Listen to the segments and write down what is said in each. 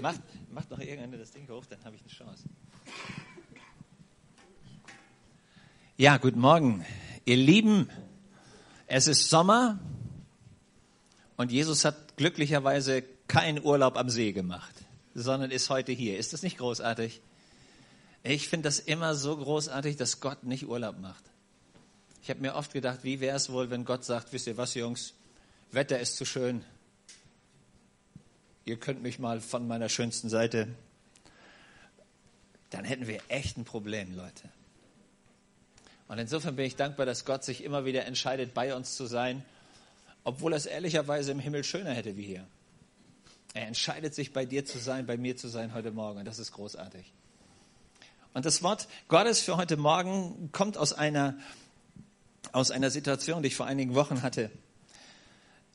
macht, macht noch irgendeiner das Ding hoch, dann habe ich eine Chance. Ja, guten Morgen. Ihr Lieben, es ist Sommer und Jesus hat glücklicherweise keinen Urlaub am See gemacht, sondern ist heute hier. Ist das nicht großartig? Ich finde das immer so großartig, dass Gott nicht Urlaub macht. Ich habe mir oft gedacht, wie wäre es wohl, wenn Gott sagt, wisst ihr was, Jungs, Wetter ist zu schön. Ihr könnt mich mal von meiner schönsten Seite. Dann hätten wir echt ein Problem, Leute. Und insofern bin ich dankbar, dass Gott sich immer wieder entscheidet, bei uns zu sein, obwohl er es ehrlicherweise im Himmel schöner hätte wie hier. Er entscheidet sich, bei dir zu sein, bei mir zu sein heute Morgen. Das ist großartig. Und das Wort Gottes für heute Morgen kommt aus einer, aus einer Situation, die ich vor einigen Wochen hatte.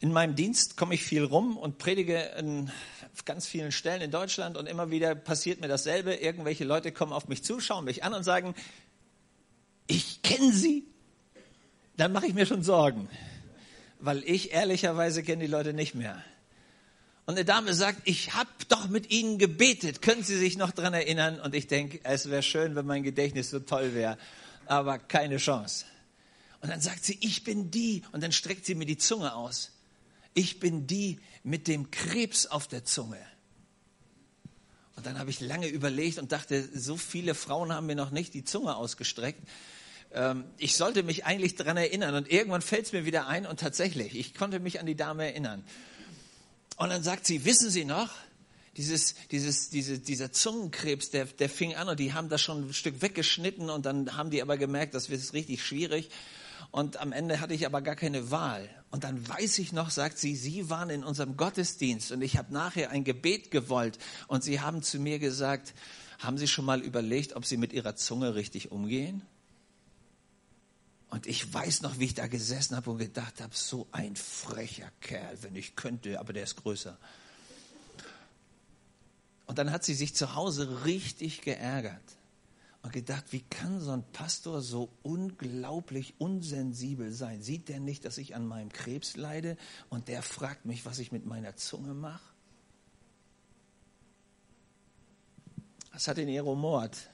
In meinem Dienst komme ich viel rum und predige in ganz vielen Stellen in Deutschland und immer wieder passiert mir dasselbe. Irgendwelche Leute kommen auf mich zu, schauen mich an und sagen, ich kenne sie, dann mache ich mir schon Sorgen, weil ich ehrlicherweise kenne die Leute nicht mehr. Und eine Dame sagt, ich habe doch mit Ihnen gebetet, können Sie sich noch daran erinnern? Und ich denke, es wäre schön, wenn mein Gedächtnis so toll wäre, aber keine Chance. Und dann sagt sie, ich bin die, und dann streckt sie mir die Zunge aus. Ich bin die mit dem Krebs auf der Zunge. Und dann habe ich lange überlegt und dachte, so viele Frauen haben mir noch nicht die Zunge ausgestreckt ähm, ich sollte mich eigentlich daran erinnern. Und irgendwann fällt es mir wieder ein und tatsächlich, ich konnte mich an die Dame erinnern. Und dann sagt sie, wissen Sie noch, dieses, dieses, diese, dieser Zungenkrebs, der, der fing an und die haben das schon ein Stück weggeschnitten und dann haben die aber gemerkt, das wird richtig schwierig. Und am Ende hatte ich aber gar keine Wahl. Und dann weiß ich noch, sagt sie, Sie waren in unserem Gottesdienst und ich habe nachher ein Gebet gewollt. Und Sie haben zu mir gesagt, haben Sie schon mal überlegt, ob Sie mit Ihrer Zunge richtig umgehen? Und ich weiß noch, wie ich da gesessen habe und gedacht habe, so ein frecher Kerl, wenn ich könnte, aber der ist größer. Und dann hat sie sich zu Hause richtig geärgert und gedacht, wie kann so ein Pastor so unglaublich unsensibel sein? Sieht der nicht, dass ich an meinem Krebs leide und der fragt mich, was ich mit meiner Zunge mache? Das hat ihn Mord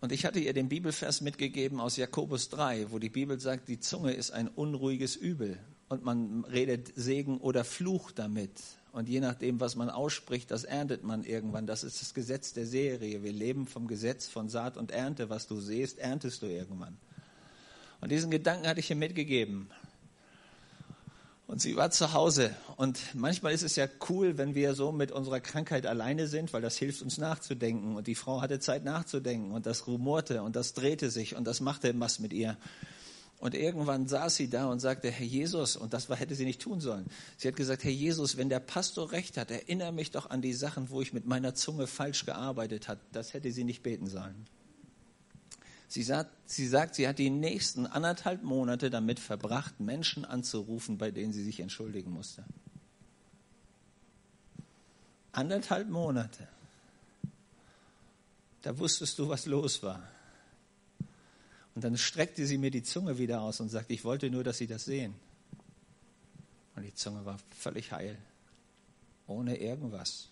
und ich hatte ihr den Bibelvers mitgegeben aus Jakobus 3, wo die Bibel sagt, die Zunge ist ein unruhiges Übel und man redet Segen oder Fluch damit. Und je nachdem, was man ausspricht, das erntet man irgendwann. Das ist das Gesetz der Serie. Wir leben vom Gesetz von Saat und Ernte. Was du siehst, erntest du irgendwann. Und diesen Gedanken hatte ich ihr mitgegeben. Und sie war zu Hause. Und manchmal ist es ja cool, wenn wir so mit unserer Krankheit alleine sind, weil das hilft uns nachzudenken. Und die Frau hatte Zeit nachzudenken und das rumorte und das drehte sich und das machte was mit ihr. Und irgendwann saß sie da und sagte, Herr Jesus, und das hätte sie nicht tun sollen. Sie hat gesagt, Herr Jesus, wenn der Pastor recht hat, erinnere mich doch an die Sachen, wo ich mit meiner Zunge falsch gearbeitet habe. Das hätte sie nicht beten sollen. Sie sagt, sie sagt, sie hat die nächsten anderthalb Monate damit verbracht, Menschen anzurufen, bei denen sie sich entschuldigen musste. Anderthalb Monate. Da wusstest du, was los war. Und dann streckte sie mir die Zunge wieder aus und sagte, ich wollte nur, dass sie das sehen. Und die Zunge war völlig heil, ohne irgendwas.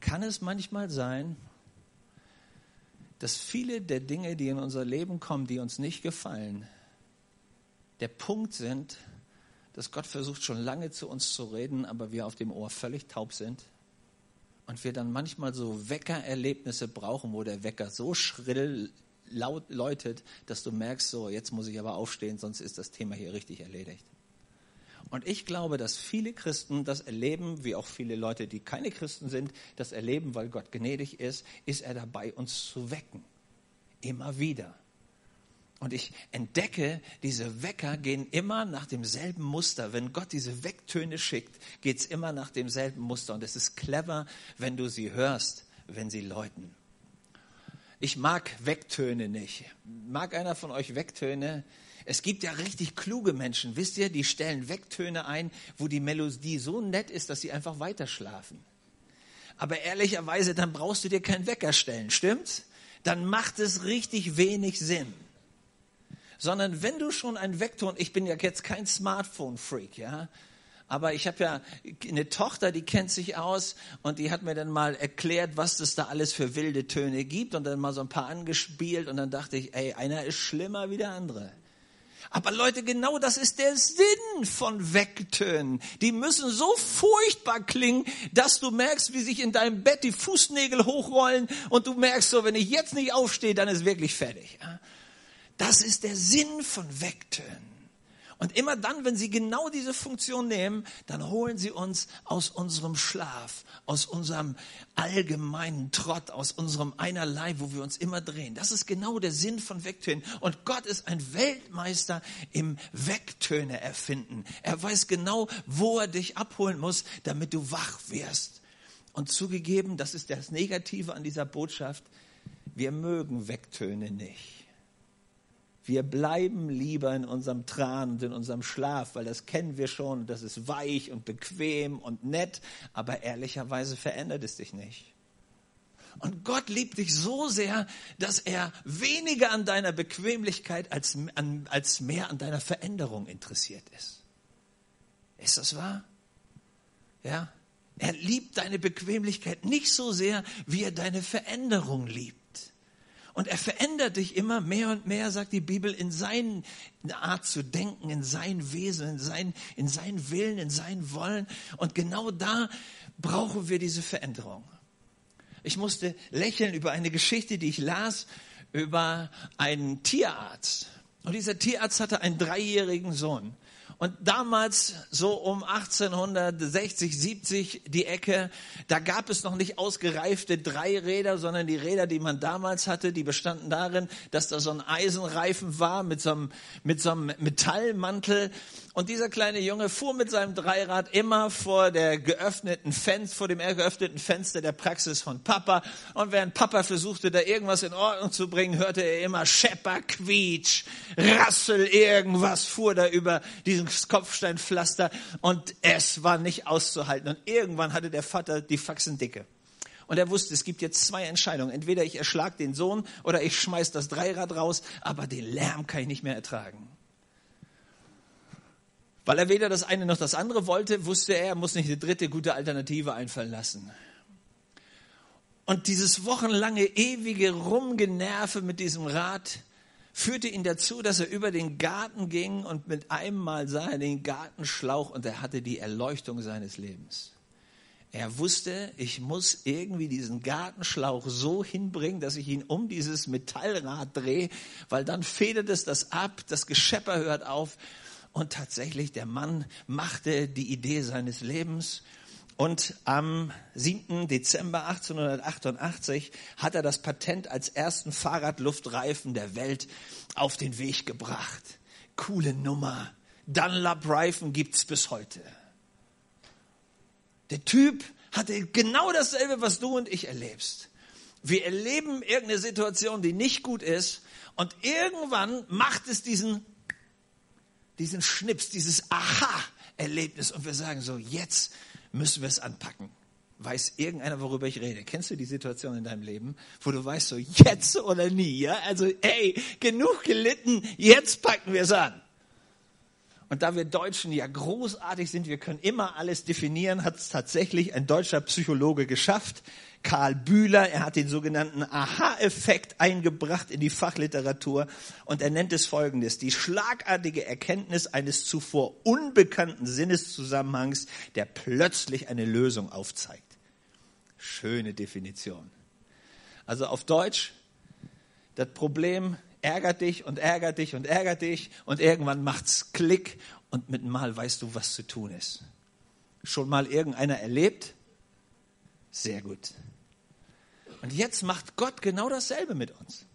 Kann es manchmal sein, dass viele der Dinge, die in unser Leben kommen, die uns nicht gefallen, der Punkt sind, dass Gott versucht schon lange zu uns zu reden, aber wir auf dem Ohr völlig taub sind und wir dann manchmal so Weckererlebnisse brauchen, wo der Wecker so schrill laut läutet, dass du merkst, so jetzt muss ich aber aufstehen, sonst ist das Thema hier richtig erledigt. Und ich glaube, dass viele Christen das erleben, wie auch viele Leute, die keine Christen sind, das erleben, weil Gott gnädig ist, ist er dabei, uns zu wecken. Immer wieder. Und ich entdecke, diese Wecker gehen immer nach demselben Muster. Wenn Gott diese Wecktöne schickt, geht es immer nach demselben Muster. Und es ist clever, wenn du sie hörst, wenn sie läuten. Ich mag Wecktöne nicht. Mag einer von euch Wecktöne? Es gibt ja richtig kluge Menschen, wisst ihr, die stellen Wecktöne ein, wo die Melodie so nett ist, dass sie einfach weiterschlafen. Aber ehrlicherweise, dann brauchst du dir keinen Wecker stellen, stimmt's? Dann macht es richtig wenig Sinn. Sondern wenn du schon ein Weckton, ich bin ja jetzt kein Smartphone-Freak, ja, Aber ich habe ja eine Tochter, die kennt sich aus und die hat mir dann mal erklärt, was es da alles für wilde Töne gibt und dann mal so ein paar angespielt und dann dachte ich, ey, einer ist schlimmer wie der andere. Aber Leute, genau das ist der Sinn von Wegtönen. Die müssen so furchtbar klingen, dass du merkst, wie sich in deinem Bett die Fußnägel hochrollen und du merkst so, wenn ich jetzt nicht aufstehe, dann ist wirklich fertig. Das ist der Sinn von Wegtönen. Und immer dann, wenn sie genau diese Funktion nehmen, dann holen sie uns aus unserem Schlaf, aus unserem allgemeinen Trott, aus unserem einerlei, wo wir uns immer drehen. Das ist genau der Sinn von Wegtönen. Und Gott ist ein Weltmeister im Wegtöne erfinden. Er weiß genau, wo er dich abholen muss, damit du wach wirst. Und zugegeben, das ist das Negative an dieser Botschaft, wir mögen Wegtöne nicht. Wir bleiben lieber in unserem Tran und in unserem Schlaf, weil das kennen wir schon. Das ist weich und bequem und nett, aber ehrlicherweise verändert es dich nicht. Und Gott liebt dich so sehr, dass er weniger an deiner Bequemlichkeit als, an, als mehr an deiner Veränderung interessiert ist. Ist das wahr? Ja? Er liebt deine Bequemlichkeit nicht so sehr, wie er deine Veränderung liebt. Und er verändert dich immer mehr und mehr, sagt die Bibel, in seine Art zu denken, in sein Wesen, in sein, in sein Willen, in sein Wollen. Und genau da brauchen wir diese Veränderung. Ich musste lächeln über eine Geschichte, die ich las, über einen Tierarzt. Und dieser Tierarzt hatte einen dreijährigen Sohn. Und damals, so um 1860, 70 die Ecke, da gab es noch nicht ausgereifte Dreiräder, sondern die Räder, die man damals hatte, die bestanden darin, dass da so ein Eisenreifen war mit so einem, mit so einem Metallmantel. Und dieser kleine Junge fuhr mit seinem Dreirad immer vor der geöffneten Fenster, vor dem geöffneten Fenster der Praxis von Papa. Und während Papa versuchte, da irgendwas in Ordnung zu bringen, hörte er immer Schepper, Quietsch, Rassel, irgendwas fuhr da über diesen Kopfsteinpflaster. Und es war nicht auszuhalten. Und irgendwann hatte der Vater die Faxen dicke. Und er wusste, es gibt jetzt zwei Entscheidungen. Entweder ich erschlag den Sohn oder ich schmeiß das Dreirad raus, aber den Lärm kann ich nicht mehr ertragen. Weil er weder das eine noch das andere wollte, wusste er, er muss nicht eine dritte gute Alternative einfallen lassen. Und dieses wochenlange, ewige Rumgenerve mit diesem Rad führte ihn dazu, dass er über den Garten ging und mit einem Mal sah er den Gartenschlauch und er hatte die Erleuchtung seines Lebens. Er wusste, ich muss irgendwie diesen Gartenschlauch so hinbringen, dass ich ihn um dieses Metallrad drehe, weil dann federt es das ab, das Geschepper hört auf und tatsächlich, der Mann machte die Idee seines Lebens. Und am 7. Dezember 1888 hat er das Patent als ersten Fahrradluftreifen der Welt auf den Weg gebracht. Coole Nummer. Dunlop-Reifen gibt's bis heute. Der Typ hatte genau dasselbe, was du und ich erlebst. Wir erleben irgendeine Situation, die nicht gut ist und irgendwann macht es diesen diesen Schnips, dieses Aha-Erlebnis und wir sagen so, jetzt müssen wir es anpacken. Weiß irgendeiner, worüber ich rede? Kennst du die Situation in deinem Leben, wo du weißt so, jetzt oder nie, ja? Also, hey, genug gelitten, jetzt packen wir es an. Und da wir Deutschen ja großartig sind, wir können immer alles definieren, hat es tatsächlich ein deutscher Psychologe geschafft. Karl Bühler, er hat den sogenannten Aha-Effekt eingebracht in die Fachliteratur und er nennt es folgendes, die schlagartige Erkenntnis eines zuvor unbekannten Sinneszusammenhangs, der plötzlich eine Lösung aufzeigt. Schöne Definition. Also auf Deutsch, das Problem ärgert dich und ärgert dich und ärgert dich und irgendwann macht's Klick und mit Mal weißt du, was zu tun ist. Schon mal irgendeiner erlebt? Sehr gut. Und jetzt macht Gott genau dasselbe mit uns.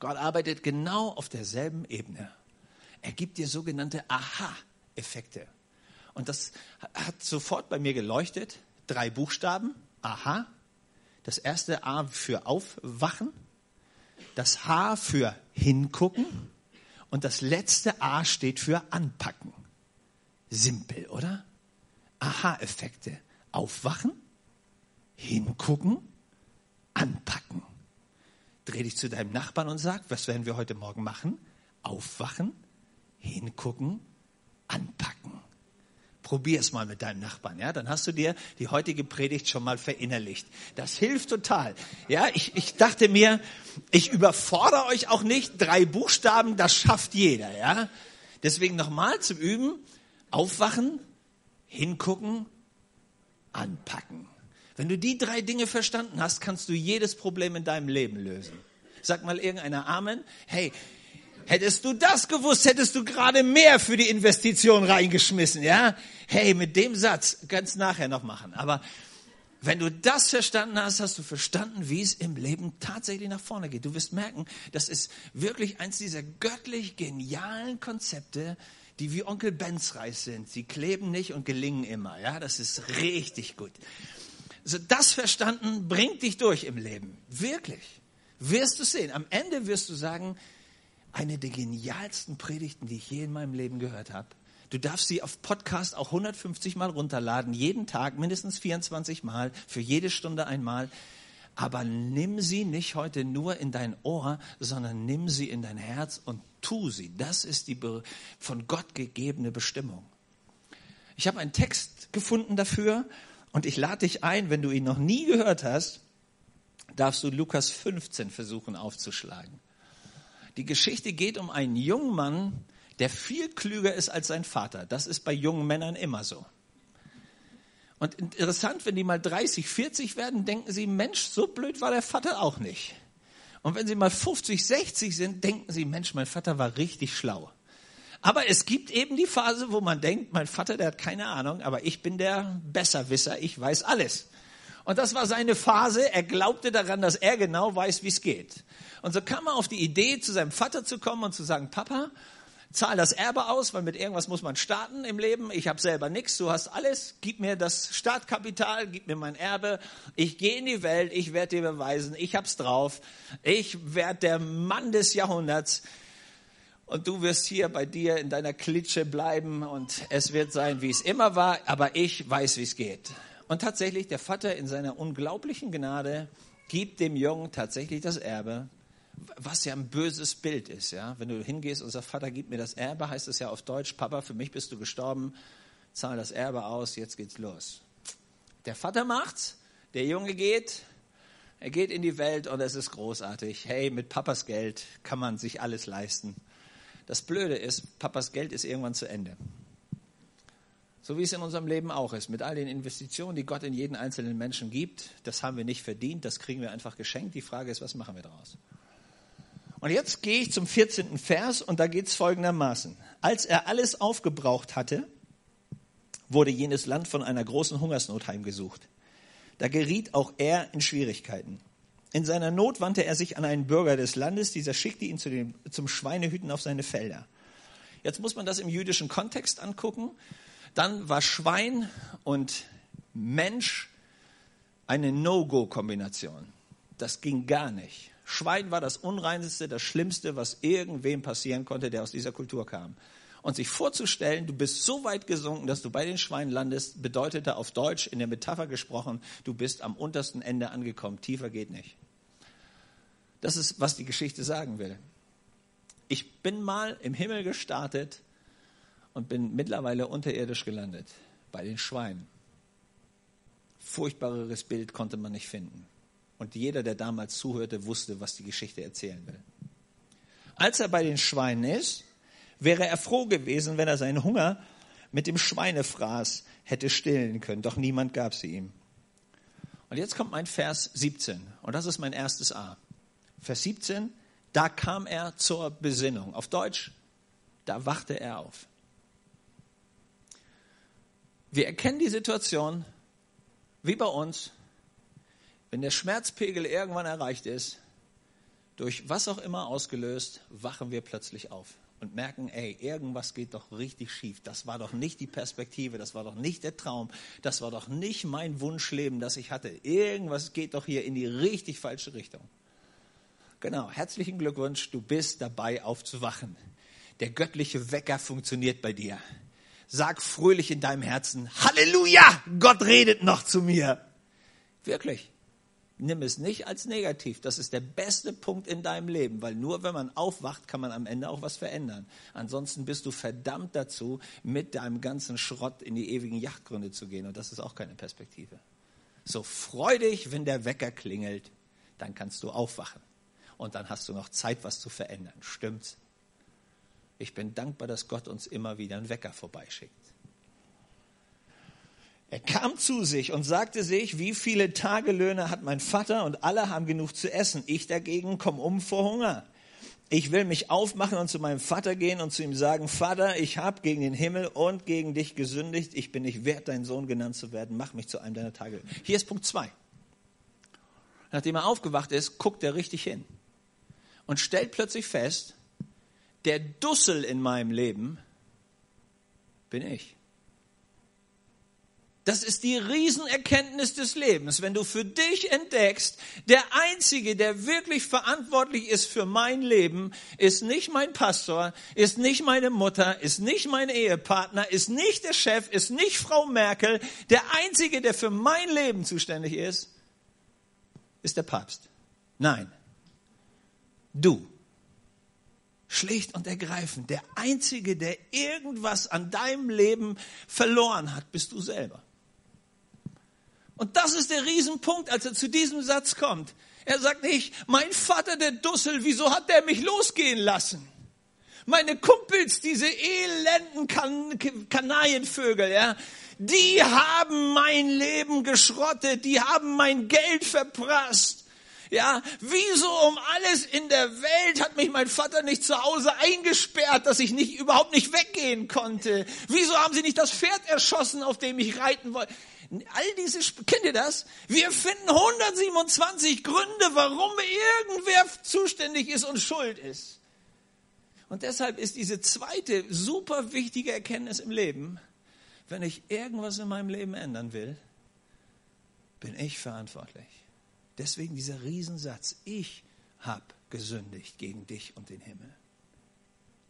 Gott arbeitet genau auf derselben Ebene. Er gibt dir sogenannte Aha-Effekte. Und das hat sofort bei mir geleuchtet. Drei Buchstaben. Aha. Das erste A für Aufwachen. Das H für Hingucken. Und das letzte A steht für Anpacken. Simpel, oder? Aha-Effekte. Aufwachen, hingucken, anpacken. Dreh dich zu deinem Nachbarn und sag, was werden wir heute Morgen machen? Aufwachen, hingucken, anpacken. Probier es mal mit deinem Nachbarn, ja? Dann hast du dir die heutige Predigt schon mal verinnerlicht. Das hilft total. Ja, ich, ich dachte mir, ich überfordere euch auch nicht. Drei Buchstaben, das schafft jeder, ja? Deswegen nochmal zum Üben. Aufwachen, hingucken, anpacken. Wenn du die drei Dinge verstanden hast, kannst du jedes Problem in deinem Leben lösen. Sag mal irgendeiner Amen. Hey, Hättest du das gewusst, hättest du gerade mehr für die Investition reingeschmissen, ja? Hey, mit dem Satz ganz nachher noch machen. Aber wenn du das verstanden hast, hast du verstanden, wie es im Leben tatsächlich nach vorne geht. Du wirst merken, das ist wirklich eins dieser göttlich genialen Konzepte, die wie Onkel Benz Reis sind. Sie kleben nicht und gelingen immer. Ja, das ist richtig gut. Also das verstanden bringt dich durch im Leben. Wirklich. Wirst du sehen. Am Ende wirst du sagen, eine der genialsten Predigten, die ich je in meinem Leben gehört habe. Du darfst sie auf Podcast auch 150 Mal runterladen, jeden Tag mindestens 24 Mal, für jede Stunde einmal. Aber nimm sie nicht heute nur in dein Ohr, sondern nimm sie in dein Herz und tu sie. Das ist die von Gott gegebene Bestimmung. Ich habe einen Text gefunden dafür und ich lade dich ein, wenn du ihn noch nie gehört hast, darfst du Lukas 15 versuchen aufzuschlagen. Die Geschichte geht um einen jungen Mann, der viel klüger ist als sein Vater. Das ist bei jungen Männern immer so. Und interessant, wenn die mal 30, 40 werden, denken sie, Mensch, so blöd war der Vater auch nicht. Und wenn sie mal 50, 60 sind, denken sie, Mensch, mein Vater war richtig schlau. Aber es gibt eben die Phase, wo man denkt, mein Vater, der hat keine Ahnung, aber ich bin der Besserwisser, ich weiß alles. Und das war seine Phase. Er glaubte daran, dass er genau weiß, wie es geht. Und so kam er auf die Idee, zu seinem Vater zu kommen und zu sagen, Papa, zahl das Erbe aus, weil mit irgendwas muss man starten im Leben. Ich habe selber nichts, du hast alles. Gib mir das Startkapital, gib mir mein Erbe. Ich gehe in die Welt, ich werde dir beweisen, ich hab's drauf. Ich werde der Mann des Jahrhunderts. Und du wirst hier bei dir in deiner Klitsche bleiben und es wird sein, wie es immer war, aber ich weiß, wie es geht. Und tatsächlich, der Vater in seiner unglaublichen Gnade gibt dem Jungen tatsächlich das Erbe was ja ein böses Bild ist, ja. Wenn du hingehst und sagst, Vater, gib mir das Erbe, heißt es ja auf Deutsch, Papa, für mich bist du gestorben, zahl das Erbe aus, jetzt geht's los. Der Vater macht's, der Junge geht, er geht in die Welt und es ist großartig. Hey, mit Papas Geld kann man sich alles leisten. Das Blöde ist, Papas Geld ist irgendwann zu Ende. So wie es in unserem Leben auch ist. Mit all den Investitionen, die Gott in jeden einzelnen Menschen gibt, das haben wir nicht verdient, das kriegen wir einfach geschenkt. Die Frage ist, was machen wir daraus? Und jetzt gehe ich zum 14. Vers und da geht es folgendermaßen. Als er alles aufgebraucht hatte, wurde jenes Land von einer großen Hungersnot heimgesucht. Da geriet auch er in Schwierigkeiten. In seiner Not wandte er sich an einen Bürger des Landes, dieser schickte ihn zu dem, zum Schweinehüten auf seine Felder. Jetzt muss man das im jüdischen Kontext angucken. Dann war Schwein und Mensch eine No-Go-Kombination. Das ging gar nicht. Schwein war das Unreinste, das Schlimmste, was irgendwem passieren konnte, der aus dieser Kultur kam. Und sich vorzustellen, du bist so weit gesunken, dass du bei den Schweinen landest, bedeutete auf Deutsch in der Metapher gesprochen, du bist am untersten Ende angekommen. Tiefer geht nicht. Das ist, was die Geschichte sagen will. Ich bin mal im Himmel gestartet und bin mittlerweile unterirdisch gelandet, bei den Schweinen. Furchtbareres Bild konnte man nicht finden. Und jeder, der damals zuhörte, wusste, was die Geschichte erzählen will. Als er bei den Schweinen ist, wäre er froh gewesen, wenn er seinen Hunger mit dem Schweinefraß hätte stillen können. Doch niemand gab sie ihm. Und jetzt kommt mein Vers 17. Und das ist mein erstes A. Vers 17. Da kam er zur Besinnung. Auf Deutsch, da wachte er auf. Wir erkennen die Situation wie bei uns wenn der Schmerzpegel irgendwann erreicht ist, durch was auch immer ausgelöst, wachen wir plötzlich auf und merken, ey, irgendwas geht doch richtig schief. Das war doch nicht die Perspektive, das war doch nicht der Traum, das war doch nicht mein Wunschleben, das ich hatte. Irgendwas geht doch hier in die richtig falsche Richtung. Genau, herzlichen Glückwunsch, du bist dabei aufzuwachen. Der göttliche Wecker funktioniert bei dir. Sag fröhlich in deinem Herzen, Halleluja, Gott redet noch zu mir. Wirklich. nimm es nicht als negativ. Das ist der beste Punkt in deinem Leben, weil nur wenn man aufwacht, kann man am Ende auch was verändern. Ansonsten bist du verdammt dazu, mit deinem ganzen Schrott in die ewigen Yachtgründe zu gehen. Und das ist auch keine Perspektive. So freu dich, wenn der Wecker klingelt, dann kannst du aufwachen. Und dann hast du noch Zeit, was zu verändern. Stimmt's? Ich bin dankbar, dass Gott uns immer wieder einen Wecker vorbeischickt. Er kam zu sich und sagte sich, wie viele Tagelöhne hat mein Vater und alle haben genug zu essen. Ich dagegen komme um vor Hunger. Ich will mich aufmachen und zu meinem Vater gehen und zu ihm sagen, Vater, ich habe gegen den Himmel und gegen dich gesündigt. Ich bin nicht wert, dein Sohn genannt zu werden. Mach mich zu einem deiner Tagelöhne. Hier ist Punkt zwei. Nachdem er aufgewacht ist, guckt er richtig hin und stellt plötzlich fest, der Dussel in meinem Leben bin ich. Das ist die Riesenerkenntnis des Lebens, wenn du für dich entdeckst, der Einzige, der wirklich verantwortlich ist für mein Leben, ist nicht mein Pastor, ist nicht meine Mutter, ist nicht mein Ehepartner, ist nicht der Chef, ist nicht Frau Merkel. Der Einzige, der für mein Leben zuständig ist, ist der Papst. Nein, du. Schlicht und ergreifend, der Einzige, der irgendwas an deinem Leben verloren hat, bist du selber. Und das ist der Riesenpunkt, als er zu diesem Satz kommt. Er sagt nicht, mein Vater der Dussel, wieso hat der mich losgehen lassen? Meine Kumpels, diese elenden kan Kanarienvögel, ja, die haben mein Leben geschrottet, die haben mein Geld verprasst. Ja, wieso um alles in der Welt hat mich mein Vater nicht zu Hause eingesperrt, dass ich nicht, überhaupt nicht weggehen konnte? Wieso haben sie nicht das Pferd erschossen, auf dem ich reiten wollte? All diese, kennt ihr das? Wir finden 127 Gründe, warum irgendwer zuständig ist und schuld ist. Und deshalb ist diese zweite super wichtige Erkenntnis im Leben, wenn ich irgendwas in meinem Leben ändern will, bin ich verantwortlich. Deswegen dieser Riesensatz, ich habe gesündigt gegen dich und den Himmel.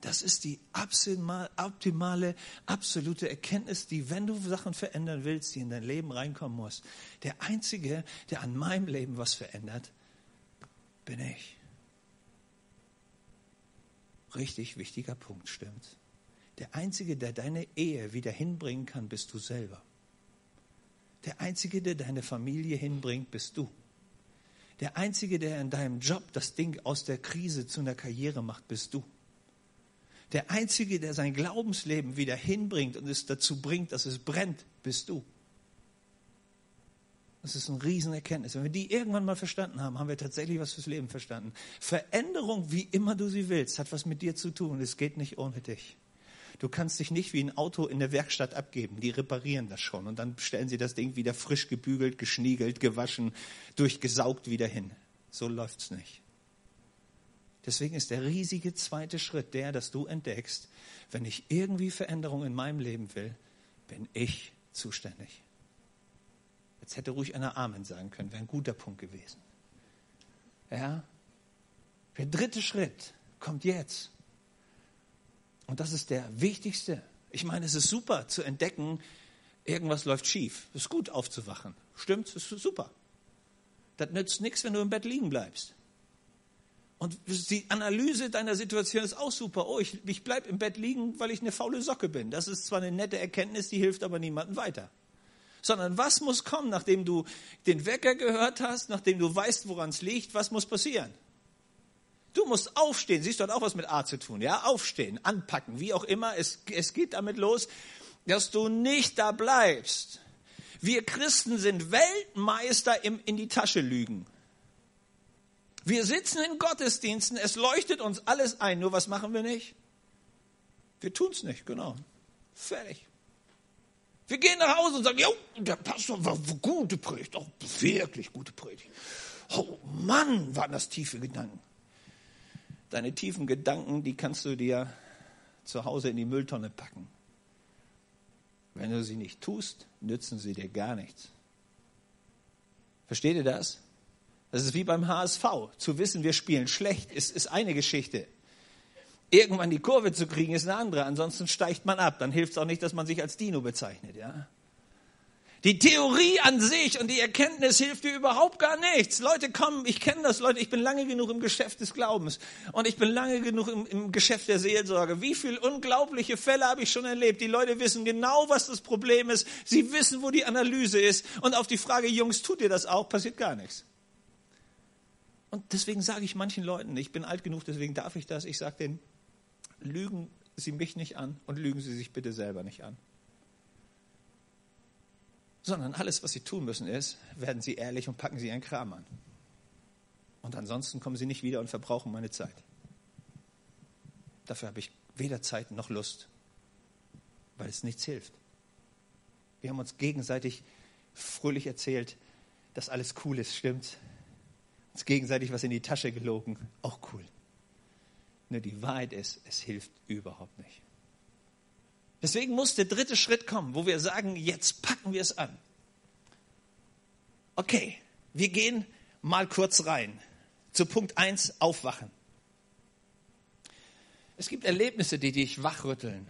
Das ist die optimale, absolute Erkenntnis, die, wenn du Sachen verändern willst, die in dein Leben reinkommen muss. Der Einzige, der an meinem Leben was verändert, bin ich. Richtig wichtiger Punkt, stimmt. Der Einzige, der deine Ehe wieder hinbringen kann, bist du selber. Der Einzige, der deine Familie hinbringt, bist du. Der Einzige, der in deinem Job das Ding aus der Krise zu einer Karriere macht, bist du. Der Einzige, der sein Glaubensleben wieder hinbringt und es dazu bringt, dass es brennt, bist du. Das ist eine Riesenerkenntnis. Wenn wir die irgendwann mal verstanden haben, haben wir tatsächlich was fürs Leben verstanden. Veränderung, wie immer du sie willst, hat was mit dir zu tun. Es geht nicht ohne dich. Du kannst dich nicht wie ein Auto in der Werkstatt abgeben. Die reparieren das schon und dann stellen sie das Ding wieder frisch gebügelt, geschniegelt, gewaschen, durchgesaugt wieder hin. So läuft's nicht. Deswegen ist der riesige zweite Schritt der, dass du entdeckst, wenn ich irgendwie Veränderung in meinem Leben will, bin ich zuständig. Jetzt hätte ruhig einer Amen sagen können, wäre ein guter Punkt gewesen. Ja? Der dritte Schritt kommt jetzt. Und das ist der wichtigste. Ich meine, es ist super zu entdecken, irgendwas läuft schief. Es ist gut aufzuwachen. Stimmt, es ist super. Das nützt nichts, wenn du im Bett liegen bleibst. Und die Analyse deiner Situation ist auch super. Oh, ich, ich bleibe im Bett liegen, weil ich eine faule Socke bin. Das ist zwar eine nette Erkenntnis, die hilft aber niemandem weiter. Sondern was muss kommen, nachdem du den Wecker gehört hast, nachdem du weißt, woran es liegt, was muss passieren? Du musst aufstehen. Siehst du, hat auch was mit A zu tun. Ja, aufstehen, anpacken, wie auch immer. Es, es geht damit los, dass du nicht da bleibst. Wir Christen sind Weltmeister im in die Tasche lügen. Wir sitzen in Gottesdiensten, es leuchtet uns alles ein, nur was machen wir nicht? Wir tun es nicht, genau. Fertig. Wir gehen nach Hause und sagen, jo, der Pastor war gute Predigt, auch wirklich gute Predigt. Oh Mann, waren das tiefe Gedanken. Deine tiefen Gedanken, die kannst du dir zu Hause in die Mülltonne packen. Wenn du sie nicht tust, nützen sie dir gar nichts. Versteht ihr das? Das ist wie beim HSV. Zu wissen, wir spielen schlecht, ist, ist eine Geschichte. Irgendwann die Kurve zu kriegen, ist eine andere. Ansonsten steigt man ab. Dann hilft es auch nicht, dass man sich als Dino bezeichnet. Ja? Die Theorie an sich und die Erkenntnis hilft dir überhaupt gar nichts. Leute kommen, ich kenne das, Leute, ich bin lange genug im Geschäft des Glaubens und ich bin lange genug im, im Geschäft der Seelsorge. Wie viele unglaubliche Fälle habe ich schon erlebt? Die Leute wissen genau, was das Problem ist. Sie wissen, wo die Analyse ist. Und auf die Frage, Jungs, tut ihr das auch, passiert gar nichts. Und deswegen sage ich manchen Leuten, ich bin alt genug, deswegen darf ich das, ich sage denen, lügen Sie mich nicht an und lügen Sie sich bitte selber nicht an sondern alles, was sie tun müssen, ist, werden sie ehrlich und packen sie ihren Kram an. Und ansonsten kommen sie nicht wieder und verbrauchen meine Zeit. Dafür habe ich weder Zeit noch Lust, weil es nichts hilft. Wir haben uns gegenseitig fröhlich erzählt, dass alles cool ist, stimmt. Uns gegenseitig was in die Tasche gelogen, auch cool. Nur die Wahrheit ist, es hilft überhaupt nicht. Deswegen muss der dritte Schritt kommen, wo wir sagen, jetzt packen wir es an. Okay, wir gehen mal kurz rein. Zu Punkt 1, aufwachen. Es gibt Erlebnisse, die dich wachrütteln.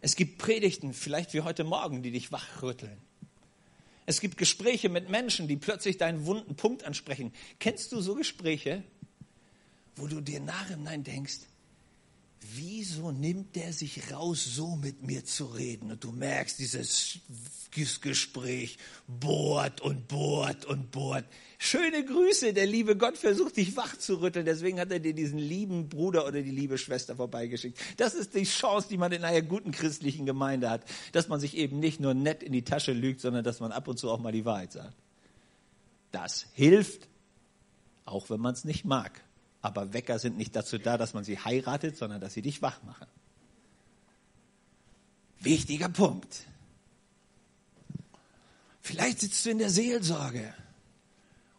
Es gibt Predigten, vielleicht wie heute Morgen, die dich wachrütteln. Es gibt Gespräche mit Menschen, die plötzlich deinen wunden Punkt ansprechen. Kennst du so Gespräche, wo du dir nachhinein denkst, wieso nimmt der sich raus, so mit mir zu reden? Und du merkst, dieses Gespräch bohrt und bohrt und bohrt. Schöne Grüße, der liebe Gott versucht dich wach zu rütteln, deswegen hat er dir diesen lieben Bruder oder die liebe Schwester vorbeigeschickt. Das ist die Chance, die man in einer guten christlichen Gemeinde hat, dass man sich eben nicht nur nett in die Tasche lügt, sondern dass man ab und zu auch mal die Wahrheit sagt. Das hilft, auch wenn man es nicht mag. Aber Wecker sind nicht dazu da, dass man sie heiratet, sondern dass sie dich wach machen. Wichtiger Punkt. Vielleicht sitzt du in der Seelsorge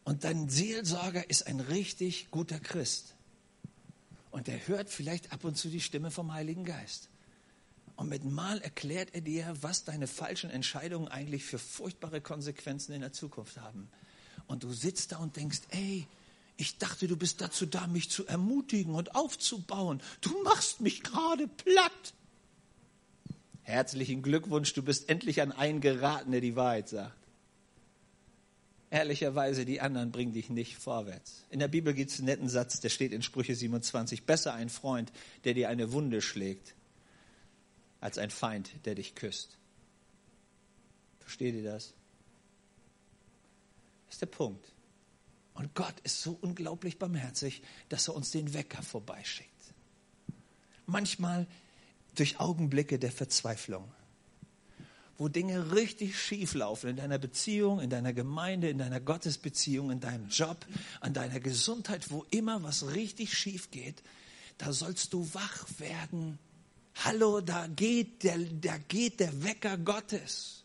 und dein Seelsorger ist ein richtig guter Christ. Und er hört vielleicht ab und zu die Stimme vom Heiligen Geist. Und mit Mal erklärt er dir, was deine falschen Entscheidungen eigentlich für furchtbare Konsequenzen in der Zukunft haben. Und du sitzt da und denkst, ey, ich dachte, du bist dazu da, mich zu ermutigen und aufzubauen. Du machst mich gerade platt. Herzlichen Glückwunsch, du bist endlich an einen geraten, der die Wahrheit sagt. Ehrlicherweise, die anderen bringen dich nicht vorwärts. In der Bibel gibt es einen netten Satz, der steht in Sprüche 27. Besser ein Freund, der dir eine Wunde schlägt, als ein Feind, der dich küsst. Versteht ihr das? Das ist der Punkt. Und Gott ist so unglaublich barmherzig, dass er uns den Wecker vorbeischickt. Manchmal durch Augenblicke der Verzweiflung, wo Dinge richtig schief laufen in deiner Beziehung, in deiner Gemeinde, in deiner Gottesbeziehung, in deinem Job, an deiner Gesundheit, wo immer was richtig schief geht, da sollst du wach werden. Hallo, da geht der, da geht der Wecker Gottes.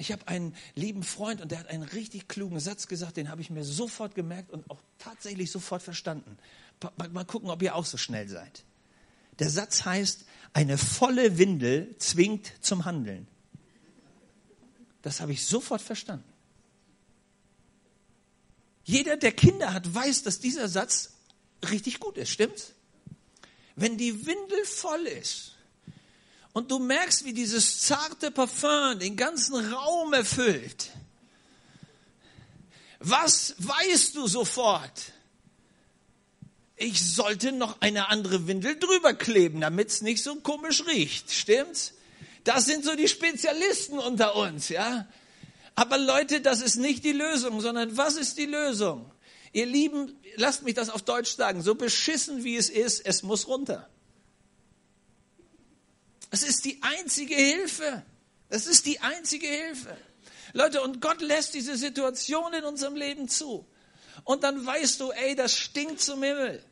Ich habe einen lieben Freund und der hat einen richtig klugen Satz gesagt, den habe ich mir sofort gemerkt und auch tatsächlich sofort verstanden. Mal gucken, ob ihr auch so schnell seid. Der Satz heißt, eine volle Windel zwingt zum Handeln. Das habe ich sofort verstanden. Jeder, der Kinder hat, weiß, dass dieser Satz richtig gut ist, stimmt's? Wenn die Windel voll ist, und du merkst, wie dieses zarte Parfum den ganzen Raum erfüllt. Was weißt du sofort? Ich sollte noch eine andere Windel drüber kleben, damit es nicht so komisch riecht. Stimmt's? Das sind so die Spezialisten unter uns, ja? Aber Leute, das ist nicht die Lösung, sondern was ist die Lösung? Ihr Lieben, lasst mich das auf Deutsch sagen, so beschissen wie es ist, es muss runter. Es ist die einzige Hilfe. Es ist die einzige Hilfe. Leute, und Gott lässt diese Situation in unserem Leben zu. Und dann weißt du, ey, das stinkt zum Himmel.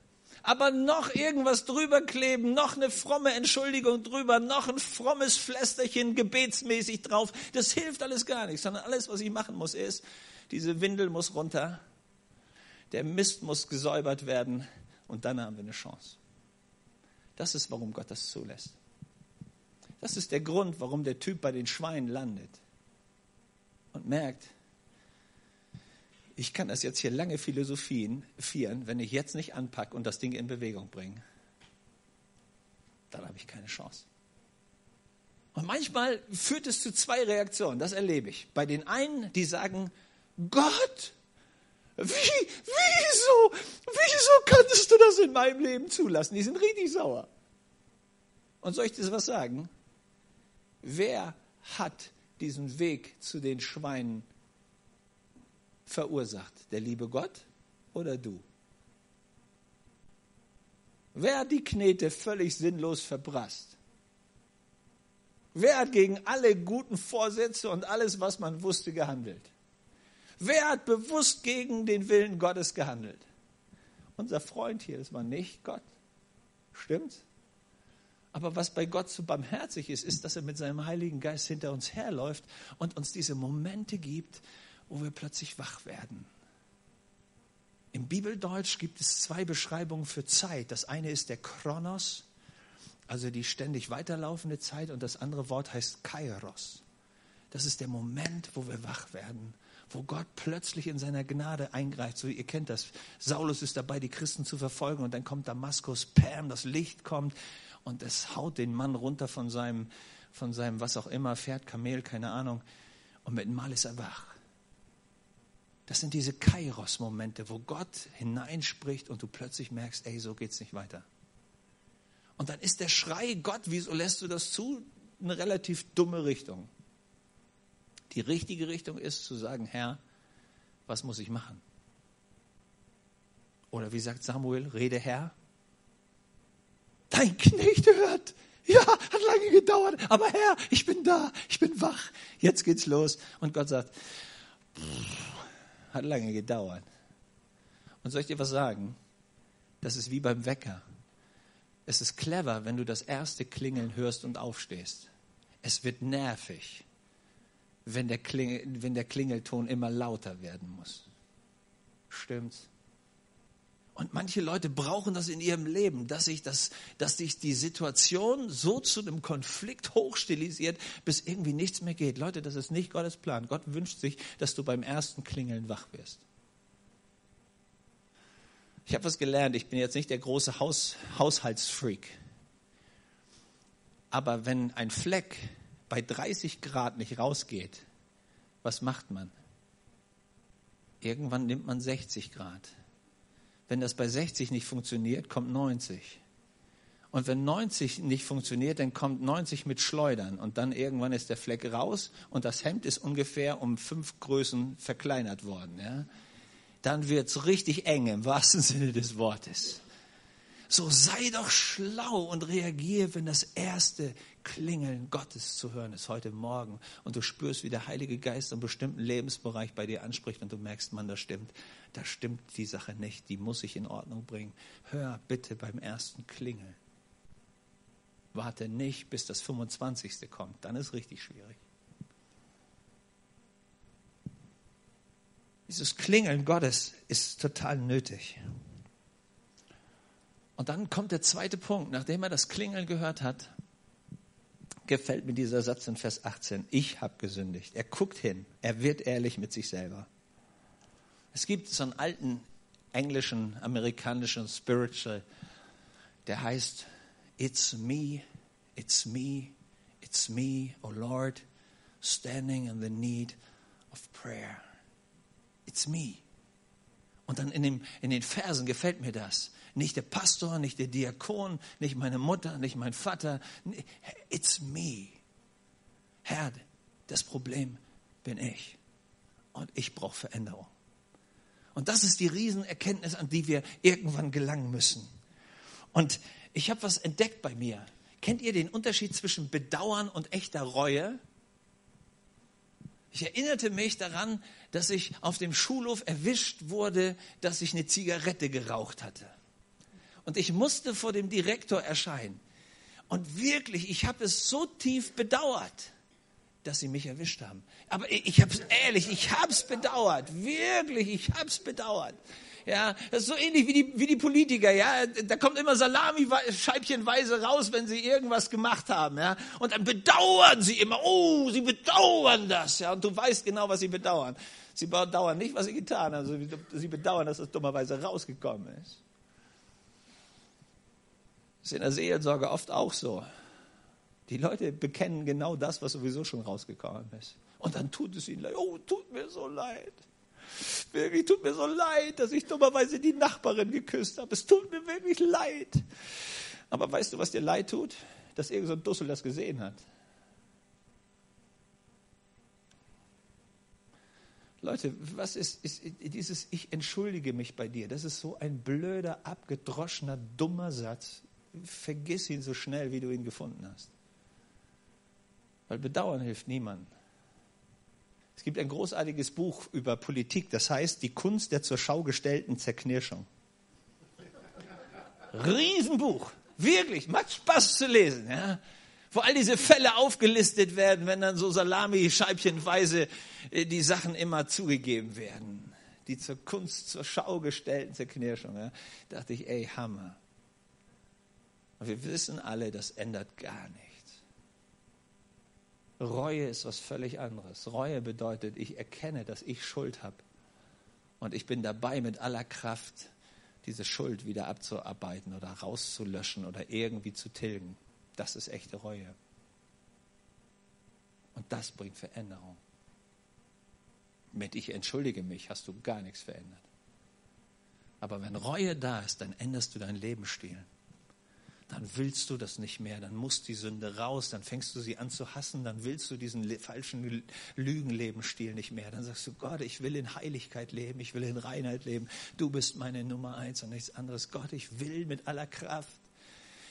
Aber noch irgendwas drüber kleben, noch eine fromme Entschuldigung drüber, noch ein frommes Flästerchen gebetsmäßig drauf, das hilft alles gar nicht, sondern alles, was ich machen muss, ist, diese Windel muss runter, der Mist muss gesäubert werden und dann haben wir eine Chance. Das ist, warum Gott das zulässt. Das ist der Grund, warum der Typ bei den Schweinen landet und merkt, ich kann das jetzt hier lange philosophieren, wenn ich jetzt nicht anpacke und das Ding in Bewegung bringe. Dann habe ich keine Chance. Und manchmal führt es zu zwei Reaktionen, das erlebe ich. Bei den einen, die sagen, Gott, wie, wieso, wieso kannst du das in meinem Leben zulassen? Die sind richtig sauer. Und soll ich dir was sagen? Wer hat diesen Weg zu den Schweinen verursacht? Der liebe Gott oder du? Wer hat die Knete völlig sinnlos verbrasst? Wer hat gegen alle guten Vorsätze und alles, was man wusste, gehandelt? Wer hat bewusst gegen den Willen Gottes gehandelt? Unser Freund hier, das war nicht Gott. Stimmt's? Aber was bei Gott so barmherzig ist, ist, dass er mit seinem Heiligen Geist hinter uns herläuft und uns diese Momente gibt, wo wir plötzlich wach werden. Im Bibeldeutsch gibt es zwei Beschreibungen für Zeit. Das eine ist der Chronos, also die ständig weiterlaufende Zeit, und das andere Wort heißt Kairos. Das ist der Moment, wo wir wach werden, wo Gott plötzlich in seiner Gnade eingreift. So, ihr kennt das. Saulus ist dabei, die Christen zu verfolgen, und dann kommt Damaskus, Pam, das Licht kommt, und es haut den Mann runter von seinem, von seinem was auch immer, Pferd, Kamel, keine Ahnung, und mit dem Mal ist er wach. Das sind diese Kairos-Momente, wo Gott hineinspricht und du plötzlich merkst, ey, so geht's nicht weiter. Und dann ist der Schrei, Gott, wieso lässt du das zu? Eine relativ dumme Richtung. Die richtige Richtung ist zu sagen, Herr, was muss ich machen? Oder wie sagt Samuel, rede Herr, dein Knecht hört. Ja, hat lange gedauert, aber Herr, ich bin da, ich bin wach. Jetzt geht's los. Und Gott sagt, hat lange gedauert. Und soll ich dir was sagen? Das ist wie beim Wecker. Es ist clever, wenn du das erste Klingeln hörst und aufstehst. Es wird nervig, wenn der, Klingel, wenn der Klingelton immer lauter werden muss. Stimmt's? Und manche Leute brauchen das in ihrem Leben, dass sich, das, dass sich die Situation so zu einem Konflikt hochstilisiert, bis irgendwie nichts mehr geht. Leute, das ist nicht Gottes Plan. Gott wünscht sich, dass du beim ersten Klingeln wach wirst. Ich habe was gelernt. Ich bin jetzt nicht der große Haus, Haushaltsfreak. Aber wenn ein Fleck bei 30 Grad nicht rausgeht, was macht man? Irgendwann nimmt man 60 Grad. Wenn das bei 60 nicht funktioniert, kommt 90. Und wenn 90 nicht funktioniert, dann kommt 90 mit Schleudern. Und dann irgendwann ist der Fleck raus und das Hemd ist ungefähr um fünf Größen verkleinert worden. Ja? Dann wird es richtig eng im wahrsten Sinne des Wortes. So sei doch schlau und reagier, wenn das erste Klingeln Gottes zu hören ist heute Morgen und du spürst, wie der Heilige Geist einen bestimmten Lebensbereich bei dir anspricht und du merkst, man, das stimmt, da stimmt die Sache nicht, die muss ich in Ordnung bringen. Hör bitte beim ersten Klingeln. Warte nicht, bis das 25. kommt, dann ist richtig schwierig. Dieses Klingeln Gottes ist total nötig. Und dann kommt der zweite Punkt. Nachdem er das Klingeln gehört hat, gefällt mir dieser Satz in Vers 18. Ich habe gesündigt. Er guckt hin. Er wird ehrlich mit sich selber. Es gibt so einen alten englischen, amerikanischen Spiritual, der heißt It's me, it's me, it's me, oh Lord, standing in the need of prayer. It's me. Und dann in, dem, in den Versen gefällt mir das. Nicht der Pastor, nicht der Diakon, nicht meine Mutter, nicht mein Vater. It's me. Herr, das Problem bin ich. Und ich brauche Veränderung. Und das ist die Riesenerkenntnis, an die wir irgendwann gelangen müssen. Und ich habe was entdeckt bei mir. Kennt ihr den Unterschied zwischen Bedauern und echter Reue? Ich erinnerte mich daran, dass ich auf dem Schulhof erwischt wurde, dass ich eine Zigarette geraucht hatte. Und ich musste vor dem Direktor erscheinen. Und wirklich, ich habe es so tief bedauert, dass sie mich erwischt haben. Aber ich habe es ehrlich, ich habe es bedauert. Wirklich, ich habe es bedauert. Ja, das ist so ähnlich wie die, wie die Politiker, ja. Da kommt immer Salami scheibchenweise raus, wenn sie irgendwas gemacht haben, ja. Und dann bedauern sie immer, oh, sie bedauern das, ja. Und du weißt genau, was sie bedauern. Sie bedauern nicht, was sie getan haben, sie bedauern, dass das dummerweise rausgekommen ist. Das ist in der Seelsorge oft auch so. Die Leute bekennen genau das, was sowieso schon rausgekommen ist. Und dann tut es ihnen leid. Oh, tut mir so leid. Wirklich tut mir so leid, dass ich dummerweise die Nachbarin geküsst habe. Es tut mir wirklich leid. Aber weißt du, was dir leid tut? Dass irgendein so Dussel das gesehen hat. Leute, was ist, ist, dieses Ich entschuldige mich bei dir? Das ist so ein blöder, abgedroschener, dummer Satz. Vergiss ihn so schnell, wie du ihn gefunden hast. Weil Bedauern hilft niemandem. Es gibt ein großartiges Buch über Politik, das heißt Die Kunst der zur Schau gestellten Zerknirschung. Riesenbuch, wirklich, macht Spaß zu lesen. Ja? Wo all diese Fälle aufgelistet werden, wenn dann so Salami-Scheibchenweise äh, die Sachen immer zugegeben werden. Die zur Kunst zur Schau gestellten Zerknirschung. Ja? dachte ich, ey, Hammer. Und wir wissen alle, das ändert gar nichts. Reue ist was völlig anderes. Reue bedeutet, ich erkenne, dass ich Schuld habe. Und ich bin dabei, mit aller Kraft diese Schuld wieder abzuarbeiten oder rauszulöschen oder irgendwie zu tilgen. Das ist echte Reue. Und das bringt Veränderung. Mit ich entschuldige mich, hast du gar nichts verändert. Aber wenn Reue da ist, dann änderst du deinen Lebensstil dann willst du das nicht mehr, dann muss die Sünde raus, dann fängst du sie an zu hassen, dann willst du diesen falschen Lügenlebensstil nicht mehr. Dann sagst du, Gott, ich will in Heiligkeit leben, ich will in Reinheit leben, du bist meine Nummer eins und nichts anderes. Gott, ich will mit aller Kraft.